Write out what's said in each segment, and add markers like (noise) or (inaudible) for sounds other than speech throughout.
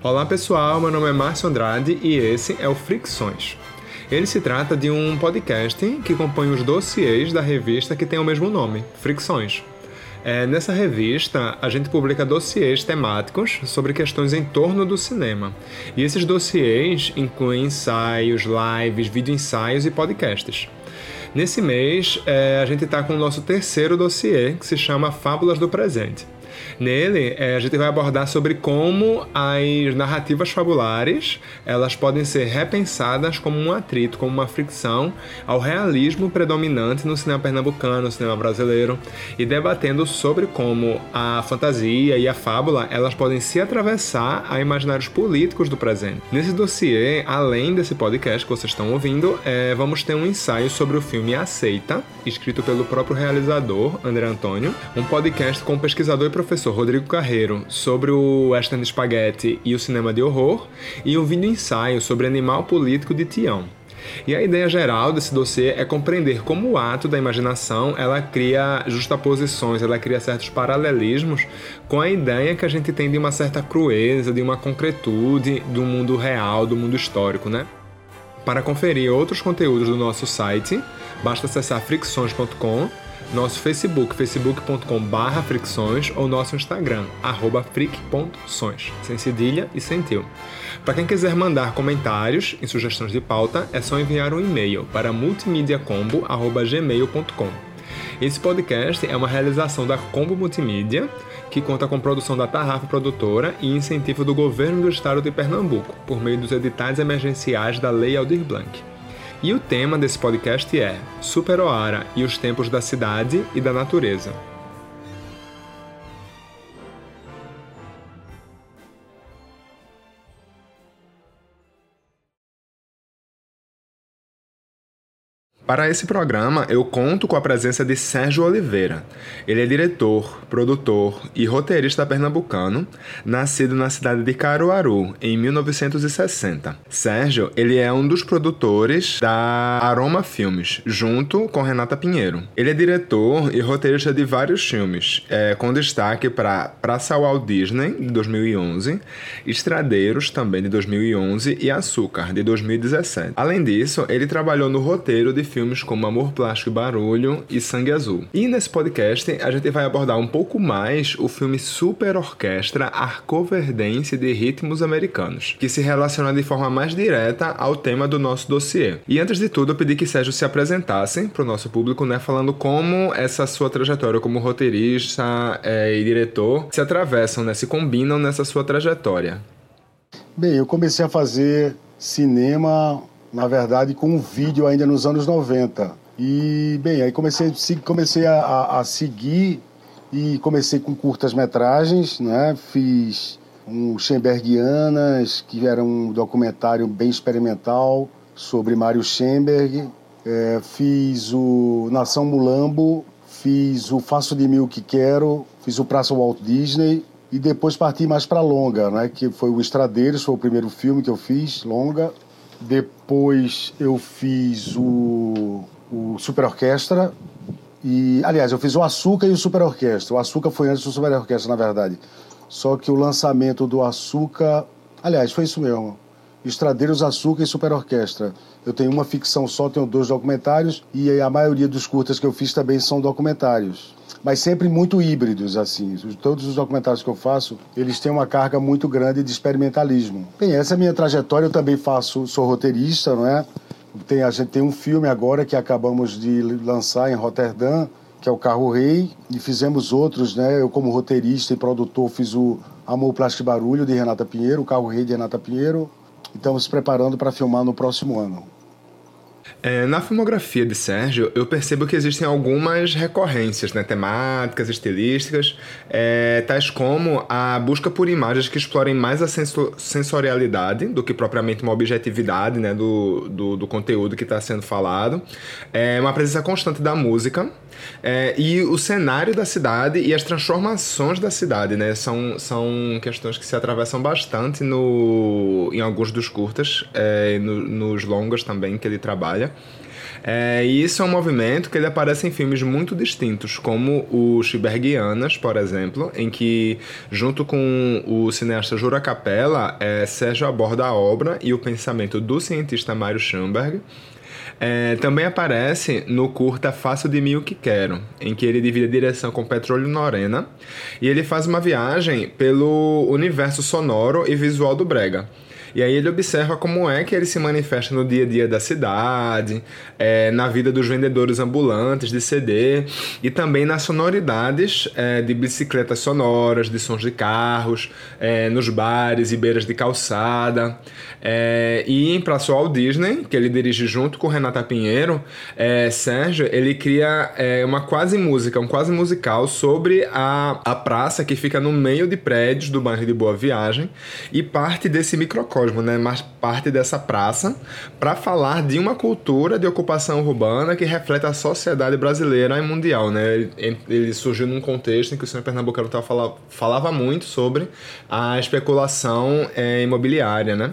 Olá pessoal, meu nome é Márcio Andrade e esse é o Fricções. Ele se trata de um podcast que compõe os dossiês da revista que tem o mesmo nome, Fricções. É, nessa revista, a gente publica dossiês temáticos sobre questões em torno do cinema. E esses dossiês incluem ensaios, lives, vídeo-ensaios e podcasts. Nesse mês, é, a gente está com o nosso terceiro dossiê, que se chama Fábulas do Presente. Nele, é, a gente vai abordar sobre como as narrativas fabulares elas podem ser repensadas como um atrito, como uma fricção ao realismo predominante no cinema pernambucano, no cinema brasileiro, e debatendo sobre como a fantasia e a fábula elas podem se atravessar a imaginários políticos do presente. Nesse dossiê, além desse podcast que vocês estão ouvindo, é, vamos ter um ensaio sobre o filme Aceita, escrito pelo próprio realizador André Antônio, um podcast com pesquisador e professor professor Rodrigo Carreiro sobre o western spaghetti e o cinema de horror e um vídeo ensaio sobre animal político de Tião. E a ideia geral desse dossiê é compreender como o ato da imaginação ela cria justaposições, ela cria certos paralelismos com a ideia que a gente tem de uma certa crueza, de uma concretude do mundo real, do mundo histórico, né? Para conferir outros conteúdos do nosso site, basta acessar fricções.com nosso Facebook, facebook.com.br fricções, ou nosso Instagram, arroba fric.sons, sem cedilha e sem tio. Para quem quiser mandar comentários e sugestões de pauta, é só enviar um e-mail para multimediacombo.gmail.com. Esse podcast é uma realização da Combo Multimídia, que conta com produção da Tarrafa Produtora e incentivo do Governo do Estado de Pernambuco, por meio dos editais emergenciais da Lei Aldir Blanc. E o tema desse podcast é Super Oara e os tempos da cidade e da natureza. Para esse programa, eu conto com a presença de Sérgio Oliveira. Ele é diretor, produtor e roteirista pernambucano, nascido na cidade de Caruaru, em 1960. Sérgio, ele é um dos produtores da Aroma Filmes, junto com Renata Pinheiro. Ele é diretor e roteirista de vários filmes, é, com destaque para Praça Walt Disney, de 2011, Estradeiros, também de 2011, e Açúcar, de 2017. Além disso, ele trabalhou no roteiro de filmes filmes como Amor Plástico e Barulho e Sangue Azul. E nesse podcast a gente vai abordar um pouco mais o filme Super Orquestra Arcoverdense de Ritmos Americanos, que se relaciona de forma mais direta ao tema do nosso dossiê. E antes de tudo, eu pedi que Sérgio se apresentasse para o nosso público, né, falando como essa sua trajetória como roteirista é, e diretor se atravessam, né, se combinam nessa sua trajetória. Bem, eu comecei a fazer cinema na verdade, com um vídeo ainda nos anos 90. E, bem, aí comecei, comecei a, a seguir e comecei com curtas-metragens, né? Fiz um Schembergianas, que era um documentário bem experimental sobre Mário Schemberg. É, fiz o Nação Mulambo, fiz o Faço de Mil Que Quero, fiz o Praça Walt Disney e depois parti mais para longa, né? Que foi o Estradeiros, foi o primeiro filme que eu fiz, longa. Depois eu fiz o, o Super Orquestra. E, aliás, eu fiz o Açúcar e o Super Orquestra. O Açúcar foi antes do Super Orquestra, na verdade. Só que o lançamento do Açúcar. Aliás, foi isso mesmo. Estradeiros, Açúcar e Super Orquestra. Eu tenho uma ficção só, tenho dois documentários. E a maioria dos curtas que eu fiz também são documentários mas sempre muito híbridos, assim. Todos os documentários que eu faço, eles têm uma carga muito grande de experimentalismo. Bem, essa é a minha trajetória, eu também faço, sou roteirista, não é? Tem, a gente tem um filme agora que acabamos de lançar em Roterdã, que é o Carro Rei, e fizemos outros, né? Eu como roteirista e produtor fiz o Amor, Plástico e Barulho, de Renata Pinheiro, o Carro Rei de Renata Pinheiro, e estamos preparando para filmar no próximo ano. É, na filmografia de Sérgio, eu percebo que existem algumas recorrências né, temáticas, estilísticas, é, tais como a busca por imagens que explorem mais a sensorialidade do que propriamente uma objetividade né, do, do, do conteúdo que está sendo falado, é, uma presença constante da música, é, e o cenário da cidade e as transformações da cidade, né? São, são questões que se atravessam bastante no, em alguns dos curtas, é, no, nos longas também que ele trabalha. É, e isso é um movimento que ele aparece em filmes muito distintos, como o Chibergianas, por exemplo, em que, junto com o cineasta Jura Capella, é, Sérgio aborda a obra e o pensamento do cientista Mário Schoenberg, é, também aparece no curta Faço de Mim o que Quero, em que ele divide a direção com Petróleo Norena e ele faz uma viagem pelo universo sonoro e visual do Brega. E aí ele observa como é que ele se manifesta no dia a dia da cidade, é, na vida dos vendedores ambulantes de CD e também nas sonoridades é, de bicicletas sonoras, de sons de carros, é, nos bares e beiras de calçada. É, e em Praça Walt Disney, que ele dirige junto com Renata Pinheiro, é, Sérgio, ele cria é, uma quase música, um quase musical sobre a, a praça que fica no meio de prédios do bairro de Boa Viagem e parte desse microcosmo, né, mas parte dessa praça, para falar de uma cultura de ocupação urbana que reflete a sociedade brasileira e mundial. Né? Ele, ele surgiu num contexto em que o senhor Pernambucano falava, falava muito sobre a especulação é, imobiliária, né?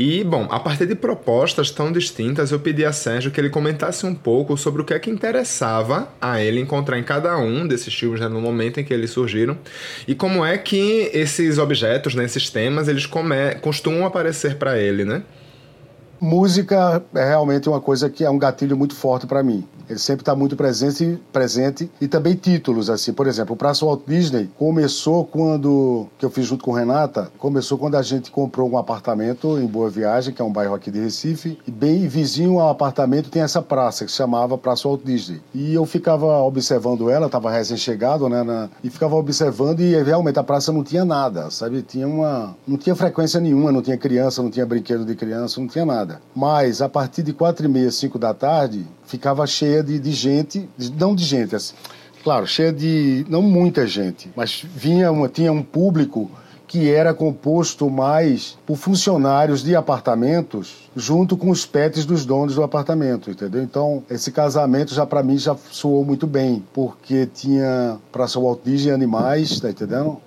E, bom, a partir de propostas tão distintas, eu pedi a Sérgio que ele comentasse um pouco sobre o que é que interessava a ele encontrar em cada um desses filmes né, no momento em que eles surgiram e como é que esses objetos, né, esses temas, eles come costumam aparecer para ele, né? Música é realmente uma coisa que é um gatilho muito forte para mim. Ele sempre está muito presente, presente e também títulos assim. Por exemplo, o Praça Walt Disney começou quando que eu fiz junto com Renata. Começou quando a gente comprou um apartamento em Boa Viagem, que é um bairro aqui de Recife, e bem vizinho ao apartamento tem essa praça que se chamava Praça Walt Disney. E eu ficava observando ela, estava recém-chegado, né, na, e ficava observando e realmente a praça não tinha nada, sabe? Tinha uma, não tinha frequência nenhuma, não tinha criança, não tinha brinquedo de criança, não tinha nada. Mas a partir de quatro e meia, cinco da tarde ficava cheia de, de gente, não de gente, assim, claro, cheia de, não muita gente, mas vinha uma, tinha um público que era composto mais por funcionários de apartamentos junto com os pets dos donos do apartamento, entendeu? Então, esse casamento já para mim já soou muito bem, porque tinha Praça Walt Disney Animais, tá entendendo?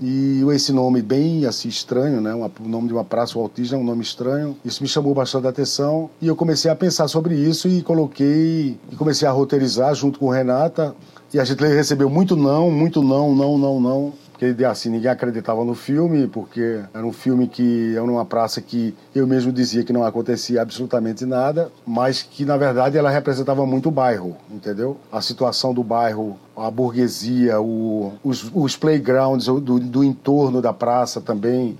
E esse nome bem assim estranho, né? o nome de uma praça, o Autismo é um nome estranho. Isso me chamou bastante atenção e eu comecei a pensar sobre isso e coloquei e comecei a roteirizar junto com Renata. E a gente recebeu muito não, muito não, não, não, não porque assim ninguém acreditava no filme porque era um filme que era uma praça que eu mesmo dizia que não acontecia absolutamente nada mas que na verdade ela representava muito o bairro entendeu? A situação do bairro a burguesia o, os, os playgrounds do, do entorno da praça também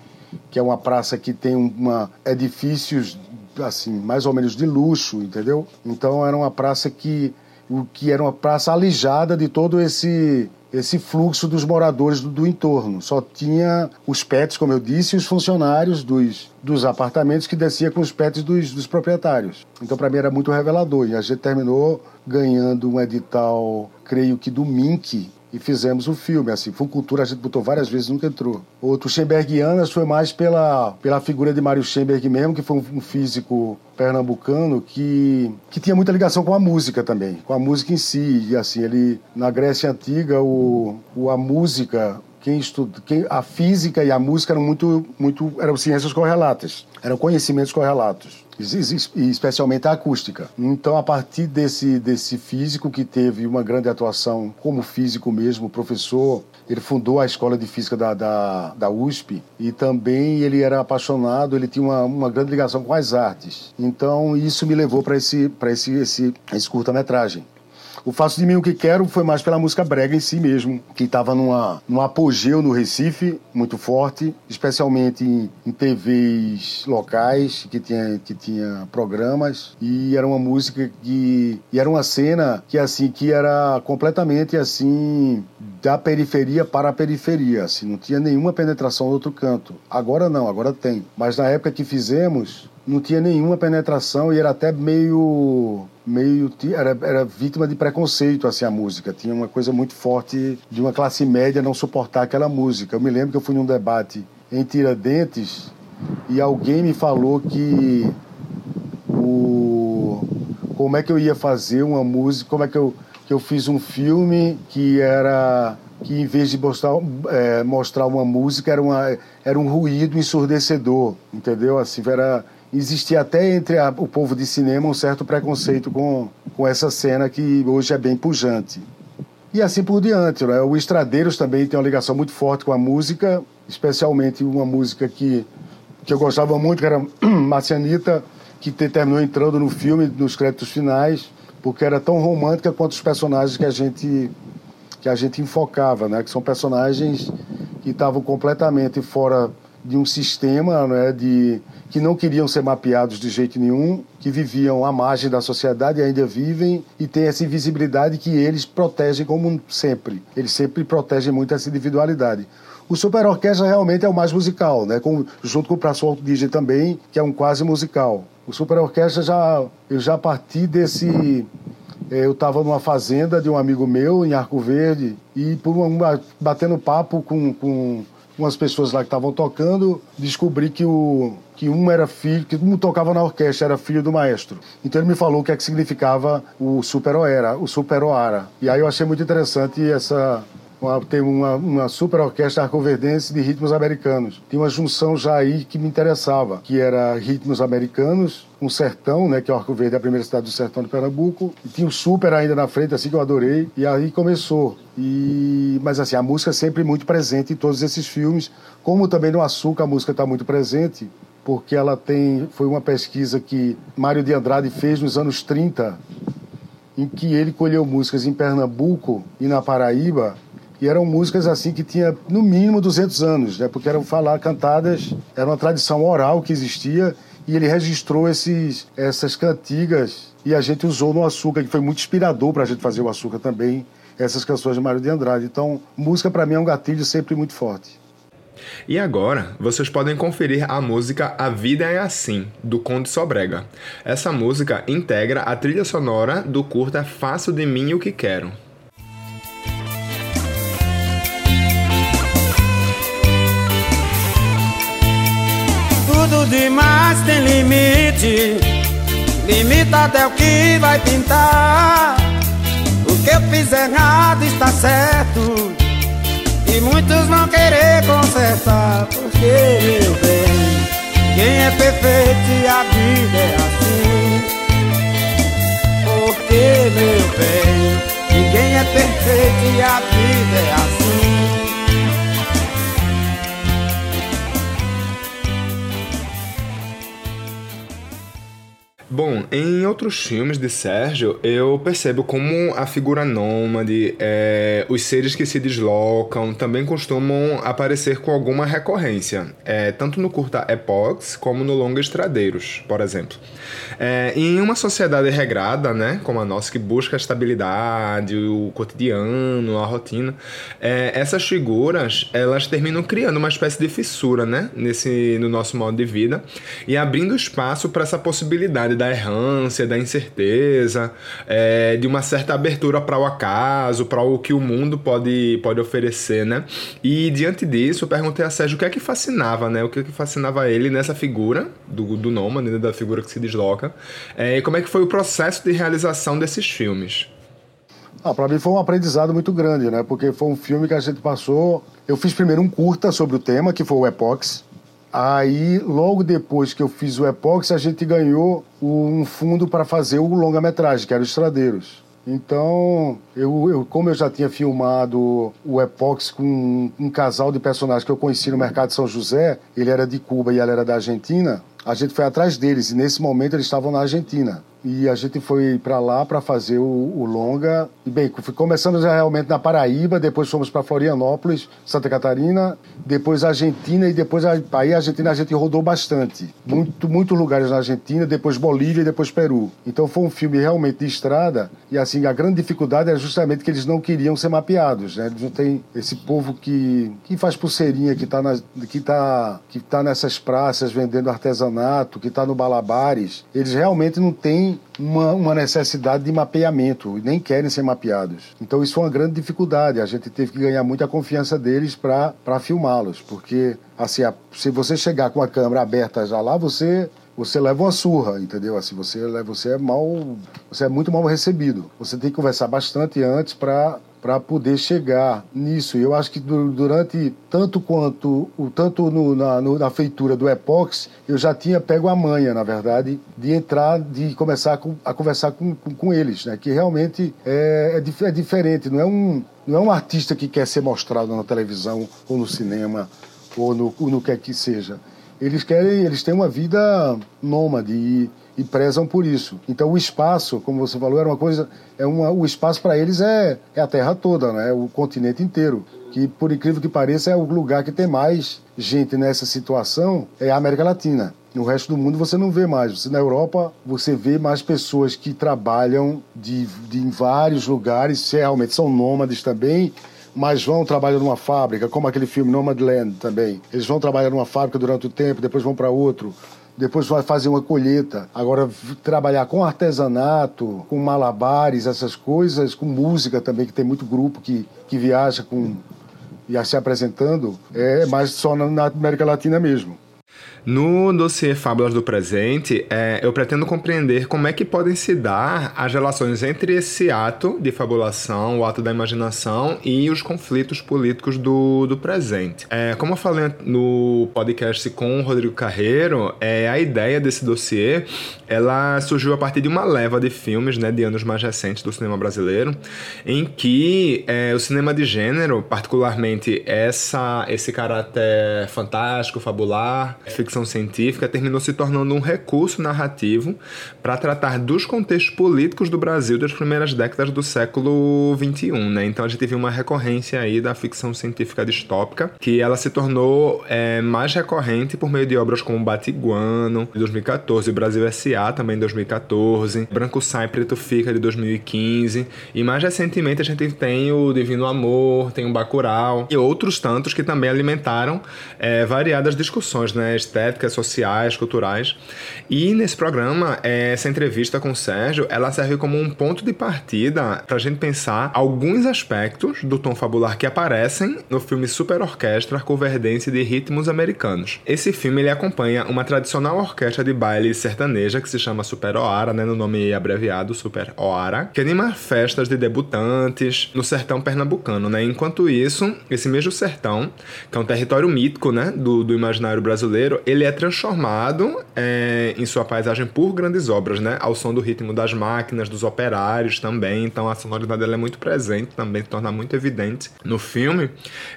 que é uma praça que tem uma edifícios assim mais ou menos de luxo entendeu? Então era uma praça que o que era uma praça alijada de todo esse esse fluxo dos moradores do, do, entorno. Só tinha os pets, como eu disse, e os funcionários dos, dos apartamentos que descia com os pets dos, dos proprietários. Então, para mim, era muito revelador. E a gente terminou ganhando um edital, creio que do MINC, e fizemos o filme. Assim, cultura a gente botou várias vezes, nunca entrou. Outro Schembergianas foi mais pela, pela figura de Mário Schemberg mesmo, que foi um, um, físico pernambucano que, que tinha muita ligação com a música também, com a música em si. E assim, ele, na Grécia Antiga, o, o a música quem estuda, quem, a física e a música eram muito, muito eram ciências correlatas, eram conhecimentos correlatos especialmente a acústica. Então, a partir desse, desse físico que teve uma grande atuação como físico mesmo, professor, ele fundou a escola de física da, da, da USP e também ele era apaixonado, ele tinha uma, uma grande ligação com as artes. Então, isso me levou para esse, esse, esse, esse curta-metragem. O Faço de Mim o que Quero foi mais pela música brega em si mesmo, que estava numa, num apogeu no Recife, muito forte, especialmente em, em TVs locais, que tinha, que tinha programas, e era uma música que... e era uma cena que, assim, que era completamente, assim, da periferia para a periferia, assim, não tinha nenhuma penetração no outro canto. Agora não, agora tem. Mas na época que fizemos, não tinha nenhuma penetração e era até meio meio era, era vítima de preconceito assim a música tinha uma coisa muito forte de uma classe média não suportar aquela música eu me lembro que eu fui num debate em Tiradentes e alguém me falou que o como é que eu ia fazer uma música como é que eu que eu fiz um filme que era que em vez de mostrar, é, mostrar uma música era, uma, era um ruído ensurdecedor, entendeu? Assim, era, existia até entre a, o povo de cinema um certo preconceito com, com essa cena que hoje é bem pujante. E assim por diante. Né? O Estradeiros também tem uma ligação muito forte com a música, especialmente uma música que, que eu gostava muito, que era (clears throat) Marcianita, que terminou entrando no filme, nos créditos finais, porque era tão romântica quanto os personagens que a gente, que a gente enfocava, né? que são personagens que estavam completamente fora de um sistema né, de, que não queriam ser mapeados de jeito nenhum, que viviam à margem da sociedade e ainda vivem e têm essa invisibilidade que eles protegem como sempre. Eles sempre protegem muito essa individualidade. O Super Orquestra realmente é o mais musical, né? Com, junto com o Praçol DJ também, que é um quase musical. O Super Orquestra já eu já parti desse é, eu estava numa fazenda de um amigo meu em Arco Verde e por uma, batendo papo com, com umas pessoas lá que estavam tocando, descobri que, o, que um era filho, que um tocava na orquestra, era filho do maestro. Então ele me falou o que é que significava o Super Oera, o Super Oara. E aí eu achei muito interessante essa, uma, tem uma, uma super orquestra arcoverdense de ritmos americanos. Tinha uma junção já aí que me interessava, que era ritmos americanos, um sertão, né, que é o Arco Verde, a primeira cidade do sertão de Pernambuco, e tinha o super ainda na frente, assim que eu adorei, e aí começou. E mas assim, a música é sempre muito presente em todos esses filmes, como também no Açúcar a música está muito presente, porque ela tem foi uma pesquisa que Mário de Andrade fez nos anos 30, em que ele colheu músicas em Pernambuco e na Paraíba e eram músicas assim que tinha no mínimo 200 anos, né? Porque eram falar cantadas, era uma tradição oral que existia e ele registrou esses, essas cantigas e a gente usou no Açúcar, que foi muito inspirador para a gente fazer o Açúcar também, essas canções de Mário de Andrade. Então, música para mim é um gatilho sempre muito forte. E agora, vocês podem conferir a música A Vida é Assim, do Conde Sobrega. Essa música integra a trilha sonora do curta Faço de Mim o que Quero. Tudo demais tem limite. Limitado é o que vai pintar. O que eu fiz errado está certo. E muitos vão querer consertar. Porque, meu bem, quem é perfeito e a vida é assim. Porque, meu bem, ninguém é perfeito e a vida é assim. Bom, em outros filmes de Sérgio, eu percebo como a figura nômade, é, os seres que se deslocam, também costumam aparecer com alguma recorrência, é, tanto no curta Epox como no longa Estradeiros, por exemplo. É, em uma sociedade regrada, né, como a nossa, que busca a estabilidade, o cotidiano, a rotina, é, essas figuras elas terminam criando uma espécie de fissura, né, nesse no nosso modo de vida e abrindo espaço para essa possibilidade da errância, da incerteza, é, de uma certa abertura para o acaso, para o que o mundo pode, pode oferecer, né? E diante disso, eu perguntei a Sérgio o que é que fascinava, né? O que é que fascinava ele nessa figura do, do nômade, né? da figura que se desloca, é, e como é que foi o processo de realização desses filmes. Ah, para mim foi um aprendizado muito grande, né? Porque foi um filme que a gente passou. Eu fiz primeiro um curta sobre o tema, que foi o Epox, Aí, logo depois que eu fiz o Epox, a gente ganhou um fundo para fazer o longa-metragem, que era o Estradeiros. Então, eu, eu, como eu já tinha filmado o Epox com um, um casal de personagens que eu conheci no mercado de São José, ele era de Cuba e ela era da Argentina, a gente foi atrás deles e nesse momento eles estavam na Argentina. E a gente foi para lá para fazer o, o, longa. E bem, começamos realmente na Paraíba, depois fomos para Florianópolis, Santa Catarina, depois Argentina e depois aí a Argentina a gente rodou bastante. Muito, muitos lugares na Argentina, depois Bolívia e depois Peru. Então foi um filme realmente de estrada e assim a grande dificuldade era justamente que eles não queriam ser mapeados, né? Eles não têm esse povo que, que faz pulseirinha, que está que tá, que tá nessas praças vendendo artesanato, que está no Balabares. Eles realmente não têm uma, uma necessidade de mapeamento, nem querem ser mapeados. Então isso foi uma grande dificuldade. A gente teve que ganhar muita confiança deles para filmá-los, porque assim, a, se você chegar com a câmera aberta já lá, você você leva uma surra, entendeu? Assim, você, você é mal, você é muito mal recebido. Você tem que conversar bastante antes para para poder chegar nisso. Eu acho que durante tanto quanto o tanto no, na, no, na, feitura do Epox, eu já tinha pego a manha, na verdade, de entrar, de começar com, a conversar com, com, com, eles, né? Que realmente é, é, é, diferente. Não é um não é um artista que quer ser mostrado na televisão ou no cinema ou no, ou no que quer que seja. Eles querem, eles têm uma vida nômade e e prezam por isso. Então o espaço, como você falou, era uma coisa, é uma, o espaço para eles é, é a Terra toda, né? o continente inteiro. Que por incrível que pareça é o lugar que tem mais gente nessa situação é a América Latina. No resto do mundo você não vê mais. Você, na Europa você vê mais pessoas que trabalham de, de em vários lugares, se realmente são nômades também, mas vão trabalhar numa fábrica, como aquele filme Nomadland também. Eles vão trabalhar numa fábrica durante o tempo, depois vão para outro depois vai fazer uma colheita. Agora, trabalhar com artesanato, com malabares, essas coisas, com música também, que tem muito grupo que, que viaja com e se apresentando, é mais só na, na América Latina mesmo. No dossiê Fábulas do Presente, é, eu pretendo compreender como é que podem se dar as relações entre esse ato de fabulação, o ato da imaginação e os conflitos políticos do, do presente. É, como eu falei no podcast com o Rodrigo Carreiro, é, a ideia desse dossiê ela surgiu a partir de uma leva de filmes né, de anos mais recentes do cinema brasileiro, em que é, o cinema de gênero, particularmente essa, esse caráter fantástico, fabular, ficção ficção científica terminou se tornando um recurso narrativo para tratar dos contextos políticos do Brasil das primeiras décadas do século XXI. Né? Então a gente viu uma recorrência aí da ficção científica distópica, que ela se tornou é, mais recorrente por meio de obras como Batiguano, de 2014, Brasil S.A., também em 2014, Branco Sai, Preto Fica, de 2015, e mais recentemente a gente tem o Divino Amor, tem o Bacurau, e outros tantos que também alimentaram é, variadas discussões, né? Estéticas, sociais, culturais. E nesse programa, essa entrevista com o Sérgio, ela serve como um ponto de partida para a gente pensar alguns aspectos do tom fabular que aparecem no filme Super Orquestra Coverdense de Ritmos Americanos. Esse filme ele acompanha uma tradicional orquestra de baile sertaneja que se chama Super Oara, né, no nome abreviado Super Oara, que anima festas de debutantes no sertão pernambucano, né? Enquanto isso, esse mesmo sertão, que é um território mítico, né, do, do imaginário brasileiro, ele é transformado é, em sua paisagem por grandes obras, né? Ao som do ritmo das máquinas, dos operários também. Então a sonoridade dela é muito presente, também se torna muito evidente no filme.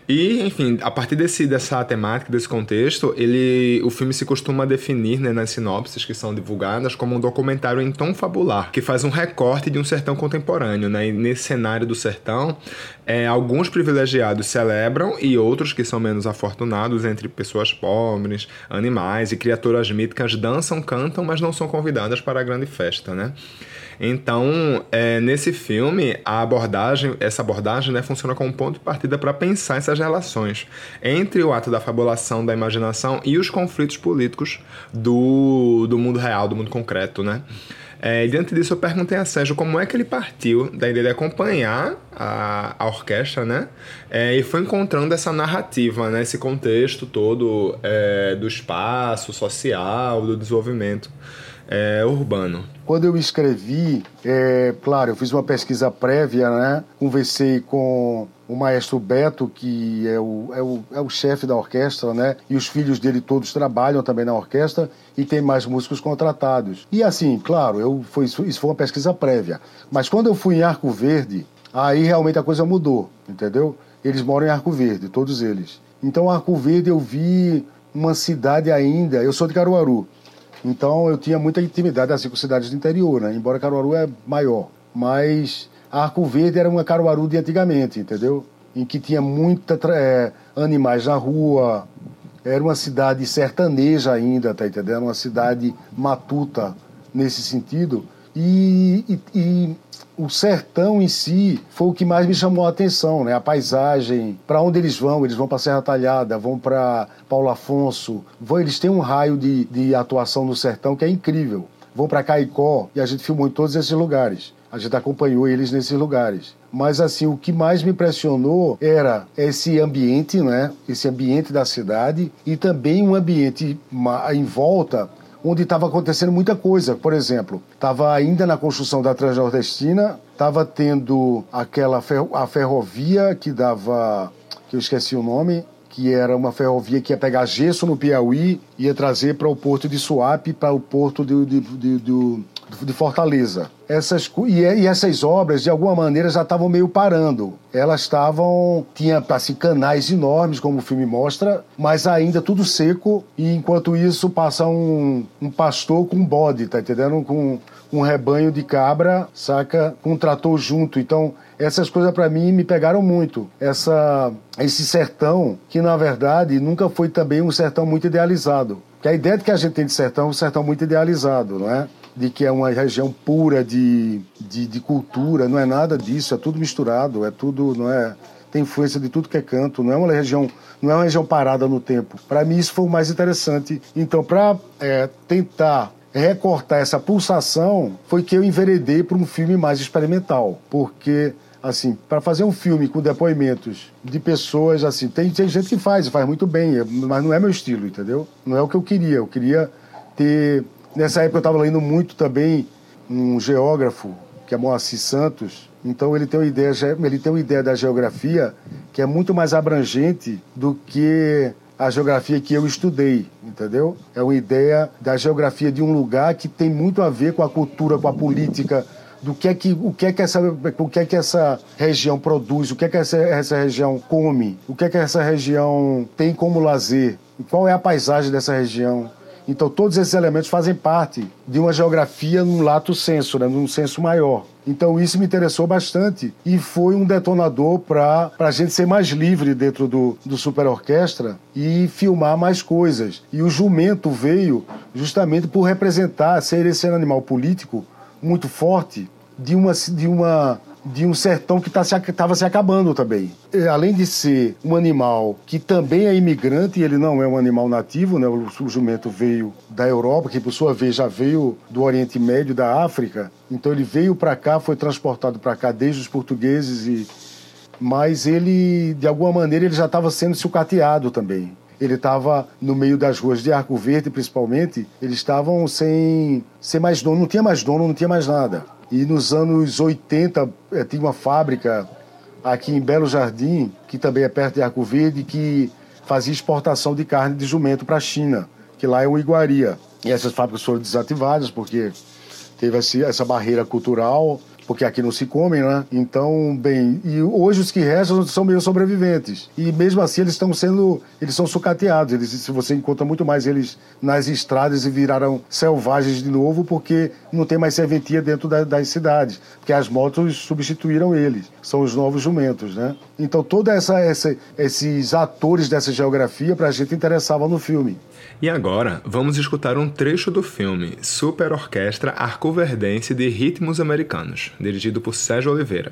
E, enfim, a partir desse, dessa temática, desse contexto, ele, o filme se costuma definir né, nas sinopses que são divulgadas como um documentário em tom fabular, que faz um recorte de um sertão contemporâneo. Né? E nesse cenário do sertão, é, alguns privilegiados celebram e outros que são menos afortunados, entre pessoas pobres, animais e criaturas míticas, dançam, cantam, mas não são convidadas para a grande festa, né? Então, é, nesse filme, a abordagem, essa abordagem, né, funciona como ponto de partida para pensar essas relações entre o ato da fabulação, da imaginação e os conflitos políticos do, do mundo real, do mundo concreto, né? É, diante disso, eu perguntei a Sérgio como é que ele partiu da ideia de acompanhar a, a orquestra, né? É, e foi encontrando essa narrativa, né? Esse contexto todo é, do espaço social, do desenvolvimento é, urbano. Quando eu escrevi, é, claro, eu fiz uma pesquisa prévia, né? Conversei com o maestro Beto, que é o, é o, é o chefe da orquestra, né? E os filhos dele todos trabalham também na orquestra e tem mais músicos contratados. E assim, claro, eu foi, isso foi uma pesquisa prévia. Mas quando eu fui em Arco Verde, aí realmente a coisa mudou, entendeu? Eles moram em Arco Verde, todos eles. Então, Arco Verde eu vi uma cidade ainda. Eu sou de Caruaru. Então eu tinha muita intimidade assim com cidades do interior, né? Embora Caruaru é maior, mas Arco Verde era uma Caruaru de antigamente, entendeu? Em que tinha muita é, animais na rua. Era uma cidade sertaneja ainda, tá entendendo? Uma cidade matuta nesse sentido. E, e, e, o sertão em si foi o que mais me chamou a atenção, né? A paisagem, para onde eles vão? Eles vão para Serra Talhada, vão para Paulo Afonso, vão, eles têm um raio de, de atuação no sertão que é incrível. Vão para Caicó e a gente filmou em todos esses lugares. A gente acompanhou eles nesses lugares. Mas assim, o que mais me impressionou era esse ambiente, né? Esse ambiente da cidade e também um ambiente em volta onde estava acontecendo muita coisa. Por exemplo, estava ainda na construção da Transnordestina, estava tendo aquela ferro, a ferrovia que dava, que eu esqueci o nome, que era uma ferrovia que ia pegar gesso no Piauí, ia trazer para o porto de Suape, para o porto de, de, de, de de Fortaleza. Essas, e, e, essas obras, de alguma maneira, já estavam meio parando. Elas estavam. Tinha assim, canais enormes, como o filme mostra, mas ainda tudo seco. E enquanto isso, passa um, um pastor com bode, tá entendendo? Com um rebanho de cabra, saca? Com trator junto. Então, essas coisas para mim me pegaram muito. Essa, esse sertão, que na verdade nunca foi também um sertão muito idealizado. Que a ideia de que a gente tem de sertão é um sertão muito idealizado, não é? De que é uma região pura de, de, de, cultura, não é nada disso, é tudo misturado, é tudo, não é, tem influência de tudo que é canto, não é uma região, não é uma região parada no tempo. Para mim isso foi o mais interessante. Então, para é, tentar recortar essa pulsação, foi que eu enveredei para um filme mais experimental, porque assim, para fazer um filme com depoimentos de pessoas assim, tem, tem gente que faz, faz muito bem, mas não é meu estilo, entendeu? Não é o que eu queria. Eu queria ter Nessa época eu estava lendo muito também um geógrafo, que é Moacir Santos. Então ele tem uma ideia, ele tem uma ideia da geografia que é muito mais abrangente do que a geografia que eu estudei, entendeu? É uma ideia da geografia de um lugar que tem muito a ver com a cultura, com a política, do que é que o que é que essa o que é que essa região produz, o que é que essa, essa região come, o que é que essa região tem como lazer, qual é a paisagem dessa região, então, todos esses elementos fazem parte de uma geografia num lato senso, né, num senso maior. Então, isso me interessou bastante e foi um detonador para a gente ser mais livre dentro do, do Super Orquestra e filmar mais coisas. E o jumento veio justamente por representar, ser esse animal político muito forte de uma, de uma de um sertão que estava tá se, se acabando também. E, além de ser um animal que também é imigrante, ele não é um animal nativo, né? o, o jumento veio da Europa, que por sua vez já veio do Oriente Médio, da África. Então ele veio para cá, foi transportado para cá desde os portugueses, e... mas ele, de alguma maneira, ele já estava sendo sucateado também ele estava no meio das ruas de Arco Verde, principalmente, eles estavam sem, sem mais dono, não tinha mais dono, não tinha mais nada. E nos anos 80 eh, tinha uma fábrica aqui em Belo Jardim, que também é perto de Arco Verde, que fazia exportação de carne de jumento para a China, que lá é o iguaria. E essas fábricas foram desativadas porque teve essa barreira cultural porque aqui não se comem, né? Então, bem, e hoje os que restam são meio sobreviventes. E mesmo assim eles estão sendo, eles são sucateados. Eles, se você encontra muito mais eles nas estradas e viraram selvagens de novo porque não tem mais serventia dentro da, das cidades, porque as motos substituíram eles. São os novos jumentos, né? Então, toda essa, essa esses atores dessa geografia para a gente interessavam no filme. E agora, vamos escutar um trecho do filme Super Orquestra Arcoverdense de Ritmos Americanos, dirigido por Sérgio Oliveira.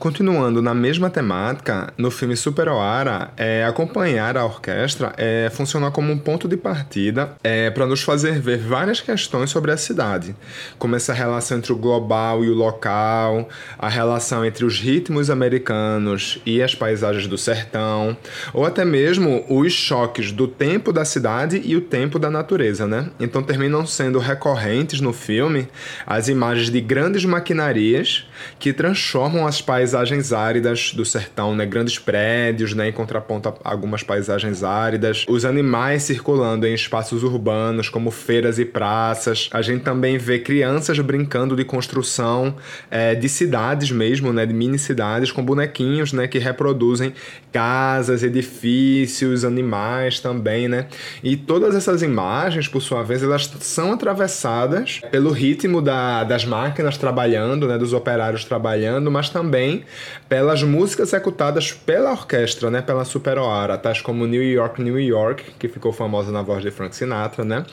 Continuando na mesma temática, no filme Super Oara, é, acompanhar a orquestra é, funciona como um ponto de partida é, para nos fazer ver várias questões sobre a cidade, como essa relação entre o global e o local, a relação entre os ritmos americanos e as paisagens do sertão, ou até mesmo os choques do tempo da cidade e o tempo da natureza, né? Então terminam sendo recorrentes no filme as imagens de grandes maquinarias que transformam as paisagens paisagens áridas do sertão, né? Grandes prédios, né? Em contraponto a algumas paisagens áridas. Os animais circulando em espaços urbanos, como feiras e praças. A gente também vê crianças brincando de construção é, de cidades mesmo, né? De mini cidades com bonequinhos, né? Que reproduzem casas, edifícios, animais também, né? E todas essas imagens, por sua vez, elas são atravessadas pelo ritmo da, das máquinas trabalhando, né? Dos operários trabalhando, mas também pelas músicas executadas pela orquestra, né? Pela Superoara, tais como New York, New York, que ficou famosa na voz de Frank Sinatra, né?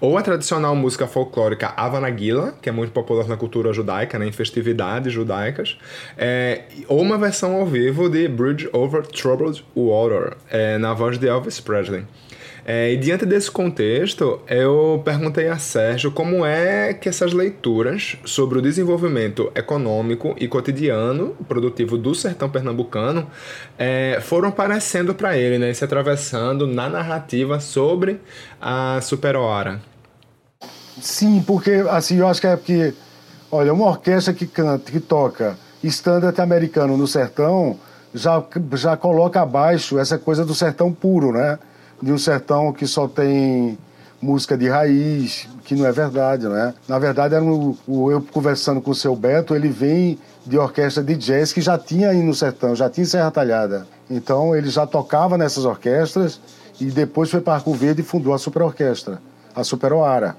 Ou a tradicional música folclórica Avanagila, que é muito popular na cultura judaica, né? Em festividades judaicas. É, ou uma versão ao vivo de Bridge Over Troubled Water, é, na voz de Elvis Presley. É, e diante desse contexto, eu perguntei a Sérgio como é que essas leituras sobre o desenvolvimento econômico e cotidiano produtivo do sertão pernambucano é, foram aparecendo para ele, né, se atravessando na narrativa sobre a Superoara. Sim, porque assim, eu acho que é porque, olha, uma orquestra que canta, que toca standard americano no sertão já, já coloca abaixo essa coisa do sertão puro, né? De um sertão que só tem música de raiz, que não é verdade, né? Na verdade, era um, eu conversando com o seu Beto, ele vem de orquestra de jazz que já tinha aí no sertão, já tinha Serra Talhada. Então ele já tocava nessas orquestras e depois foi para Arco Verde e fundou a Super Orquestra, a Super Oara.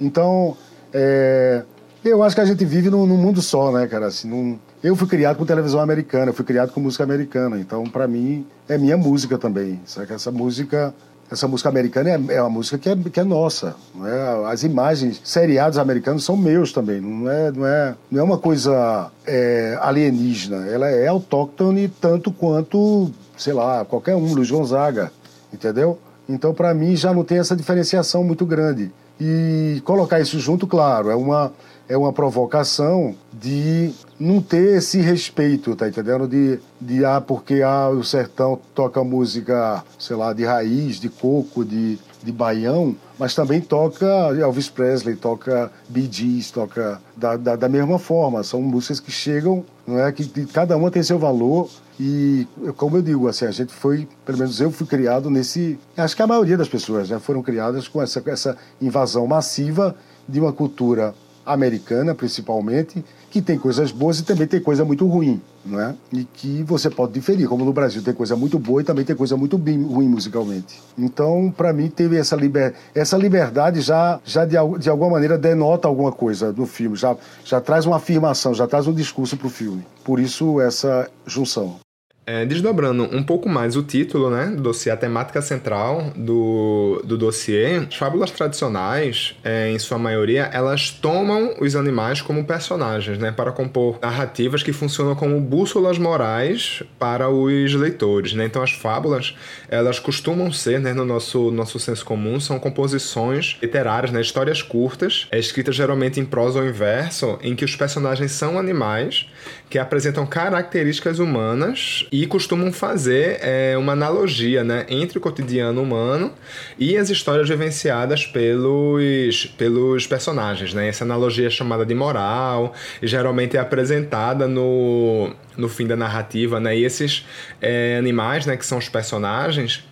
Então, é, eu acho que a gente vive num, num mundo só, né, cara? Assim, num, eu fui criado com televisão americana, fui criado com música americana, então para mim é minha música também. Essa música, essa música americana é, é uma música que é, que é nossa. É? As imagens, seriados americanos são meus também. Não é, não é, não é uma coisa é, alienígena. Ela é autóctone tanto quanto, sei lá, qualquer um, Luiz Gonzaga, entendeu? Então para mim já não tem essa diferenciação muito grande. E colocar isso junto, claro, é uma é uma provocação de não ter esse respeito, tá entendendo? De, de ah, porque ah, o sertão toca música, sei lá, de raiz, de coco, de, de baião, mas também toca Elvis Presley, toca Bee Gees, toca da, da, da mesma forma. São músicas que chegam, não é? Que cada uma tem seu valor e, como eu digo, assim, a gente foi, pelo menos eu fui criado nesse. Acho que a maioria das pessoas né, foram criadas com essa, essa invasão massiva de uma cultura americana, principalmente, que tem coisas boas e também tem coisa muito ruim, não é? E que você pode diferir, como no Brasil tem coisa muito boa e também tem coisa muito ruim musicalmente. Então, para mim, teve essa, liber... essa liberdade já, já de, de alguma maneira denota alguma coisa no filme, já, já traz uma afirmação, já traz um discurso para o filme. Por isso, essa junção. É, desdobrando um pouco mais o título, né, do dossiê, a temática central do, do dossiê, as fábulas tradicionais, é, em sua maioria, elas tomam os animais como personagens, né, para compor narrativas que funcionam como bússolas morais para os leitores, né. Então, as fábulas, elas costumam ser, né, no nosso, nosso senso comum, são composições literárias, né, histórias curtas, é, escritas geralmente em prosa ou em verso, em que os personagens são animais que apresentam características humanas e costumam fazer é, uma analogia né, entre o cotidiano humano e as histórias vivenciadas pelos, pelos personagens. Né? Essa analogia é chamada de moral e geralmente é apresentada no, no fim da narrativa. Né? E esses é, animais, né, que são os personagens,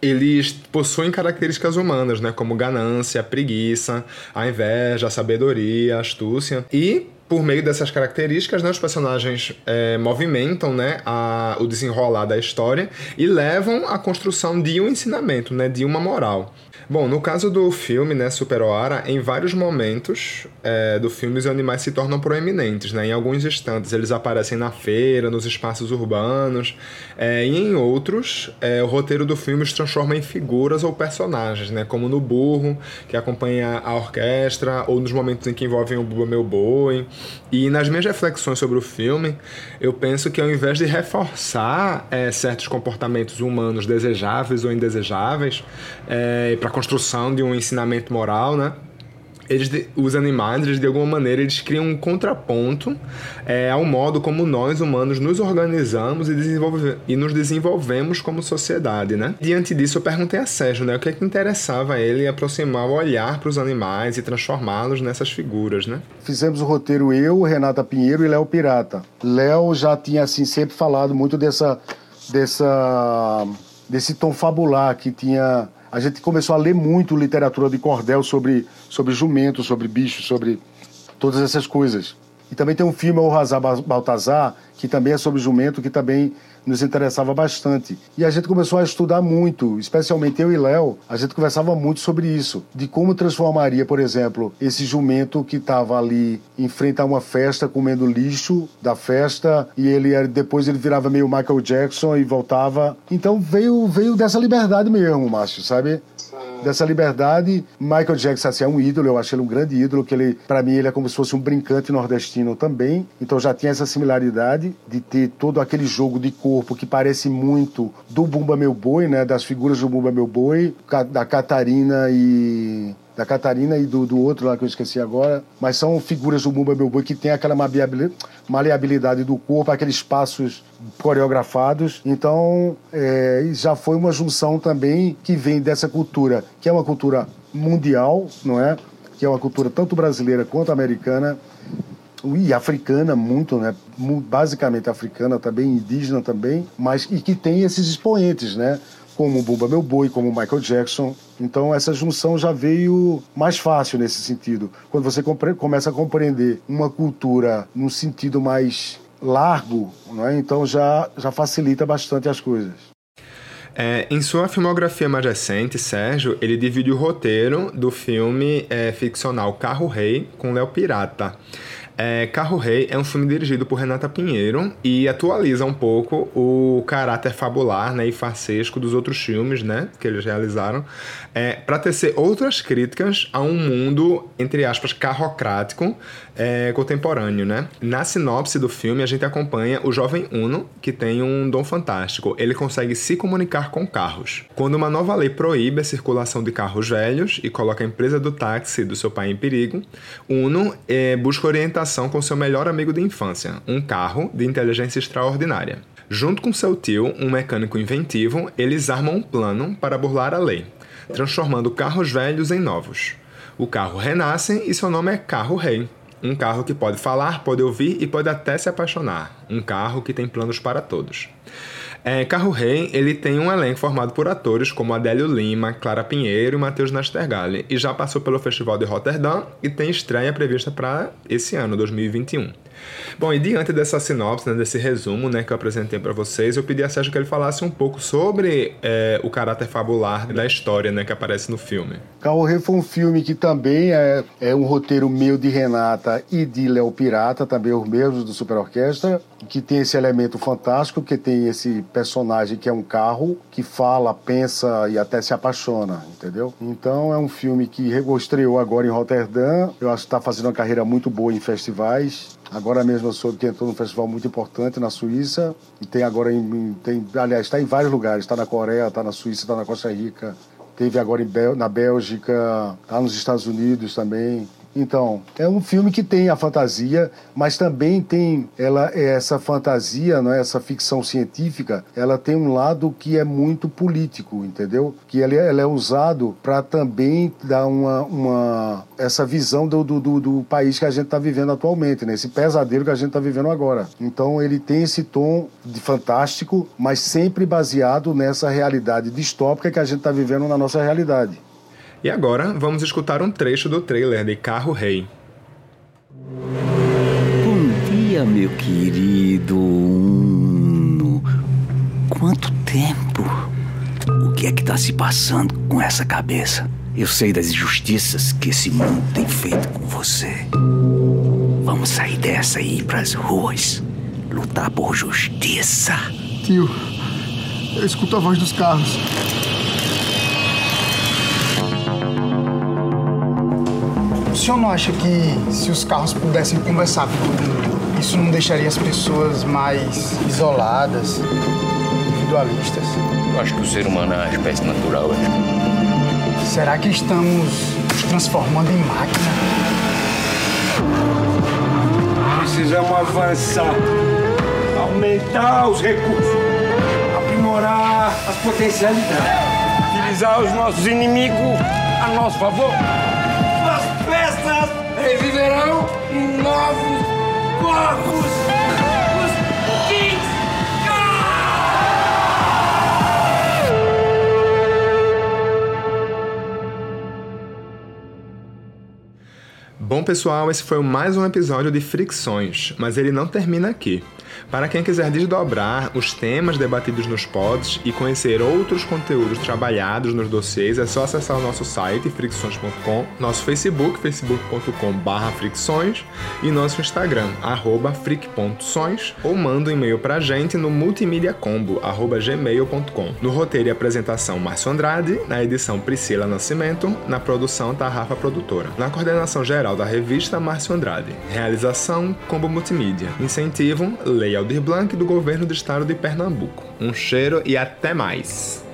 eles possuem características humanas, né, como ganância, preguiça, a inveja, a sabedoria, a astúcia. E por meio dessas características, né, os personagens é, movimentam né, a, o desenrolar da história e levam à construção de um ensinamento, né, de uma moral. Bom, no caso do filme, né, Super Oara, em vários momentos é, do filme os animais se tornam proeminentes, né? Em alguns instantes eles aparecem na feira, nos espaços urbanos, é, e em outros é, o roteiro do filme os transforma em figuras ou personagens, né? Como no burro, que acompanha a orquestra, ou nos momentos em que envolvem o Meu Boi. E nas minhas reflexões sobre o filme, eu penso que ao invés de reforçar é, certos comportamentos humanos desejáveis ou indesejáveis, é, para construção de um ensinamento moral, né? Eles, os animais, eles, de alguma maneira, eles criam um contraponto é, ao modo como nós, humanos, nos organizamos e, desenvolve, e nos desenvolvemos como sociedade, né? Diante disso, eu perguntei a Sérgio, né? O que é que interessava ele aproximar o olhar para os animais e transformá-los nessas figuras, né? Fizemos o roteiro eu, Renata Pinheiro e Léo Pirata. Léo já tinha, assim, sempre falado muito dessa... dessa desse tom fabular que tinha a gente começou a ler muito literatura de cordel sobre, sobre jumento, sobre bicho, sobre todas essas coisas. E também tem um filme, O Razar Baltazar, que também é sobre jumento, que também nos interessava bastante. E a gente começou a estudar muito, especialmente eu e Léo, a gente conversava muito sobre isso, de como transformaria, por exemplo, esse jumento que estava ali em frente a uma festa comendo lixo da festa e ele depois ele virava meio Michael Jackson e voltava. Então veio veio dessa liberdade mesmo, Márcio, sabe? Dessa liberdade. Michael Jackson assim, é um ídolo, eu acho ele um grande ídolo, que ele, para mim, ele é como se fosse um brincante nordestino também. Então já tinha essa similaridade de ter todo aquele jogo de corpo que parece muito do Bumba Meu Boi, né? Das figuras do Bumba Meu Boi, da Catarina e da Catarina e do, do outro lá que eu esqueci agora, mas são figuras do Bumba Meu Boi que tem aquela maleabilidade do corpo, aqueles passos coreografados. Então, é, já foi uma junção também que vem dessa cultura, que é uma cultura mundial, não é? Que é uma cultura tanto brasileira quanto americana e africana muito, né? Basicamente africana também, indígena também, mas e que tem esses expoentes, né? Como Bumba Meu Boi, como Michael Jackson. Então essa junção já veio mais fácil nesse sentido. Quando você começa a compreender uma cultura num sentido mais largo, é? então já, já facilita bastante as coisas. É, em sua filmografia mais recente, Sérgio, ele divide o roteiro do filme é, ficcional Carro Rei com Léo Pirata. É, Carro Rei é um filme dirigido por Renata Pinheiro e atualiza um pouco o caráter fabular né, e farsesco dos outros filmes né, que eles realizaram é, para tecer outras críticas a um mundo, entre aspas, carrocrático é, contemporâneo. Né? Na sinopse do filme, a gente acompanha o jovem Uno, que tem um dom fantástico. Ele consegue se comunicar com carros. Quando uma nova lei proíbe a circulação de carros velhos e coloca a empresa do táxi do seu pai em perigo, Uno é, busca orientação com seu melhor amigo de infância, um carro de inteligência extraordinária. Junto com seu tio, um mecânico inventivo, eles armam um plano para burlar a lei, transformando carros velhos em novos. O carro renasce e seu nome é Carro Rei. Um carro que pode falar, pode ouvir e pode até se apaixonar. Um carro que tem planos para todos. É, Carro Rei ele tem um elenco formado por atores como Adélio Lima, Clara Pinheiro e Matheus Nastergalli, e já passou pelo Festival de Rotterdam e tem estreia prevista para esse ano, 2021. Bom, e diante dessa sinopse, né, desse resumo né, que eu apresentei para vocês, eu pedi a Sérgio que ele falasse um pouco sobre é, o caráter fabular da história né, que aparece no filme. Carro Rei foi um filme que também é, é um roteiro meu de Renata e de Léo Pirata, também os mesmos do Super Orquestra, que tem esse elemento fantástico, que tem esse personagem que é um carro, que fala, pensa e até se apaixona, entendeu? Então é um filme que estreou agora em Rotterdam, eu acho que está fazendo uma carreira muito boa em festivais, Agora mesmo eu soube que entrou num festival muito importante na Suíça e tem agora em, tem, aliás, está em vários lugares, está na Coreia, está na Suíça, está na Costa Rica, teve agora Bel, na Bélgica, está nos Estados Unidos também. Então, é um filme que tem a fantasia, mas também tem ela essa fantasia, não é? essa ficção científica, ela tem um lado que é muito político, entendeu? Que ela, ela é usado para também dar uma, uma essa visão do, do, do, do país que a gente está vivendo atualmente, né? esse pesadelo que a gente está vivendo agora. Então, ele tem esse tom de fantástico, mas sempre baseado nessa realidade distópica que a gente está vivendo na nossa realidade. E agora vamos escutar um trecho do trailer de Carro Rei. Bom dia, meu querido Uno. Quanto tempo? O que é que está se passando com essa cabeça? Eu sei das injustiças que esse mundo tem feito com você. Vamos sair dessa e ir pras ruas. Lutar por justiça. Tio, eu escuto a voz dos carros. Senhor não acha que se os carros pudessem conversar com todo mundo, isso não deixaria as pessoas mais isoladas, individualistas? Eu acho que o ser humano é uma espécie natural. Acho. Será que estamos nos transformando em máquina? Precisamos avançar, aumentar os recursos, aprimorar as potencialidades, utilizar os nossos inimigos a nosso favor. Reviverão em novos corpos. Bom, pessoal, esse foi mais um episódio de Fricções, mas ele não termina aqui. Para quem quiser desdobrar os temas debatidos nos pods e conhecer outros conteúdos trabalhados nos dossiês, é só acessar o nosso site fricções.com, nosso Facebook, facebook.com.br fricções e nosso Instagram, arroba fric.sões ou manda um e-mail pra gente no multimediacombo.gmail.com. No roteiro e apresentação, Márcio Andrade, na edição Priscila Nascimento, na produção Tarrafa Produtora. Na coordenação geral da revista, Márcio Andrade. Realização, Combo Multimídia. Incentivo, Lei Aldir Blanc do Governo do Estado de Pernambuco. Um cheiro e até mais!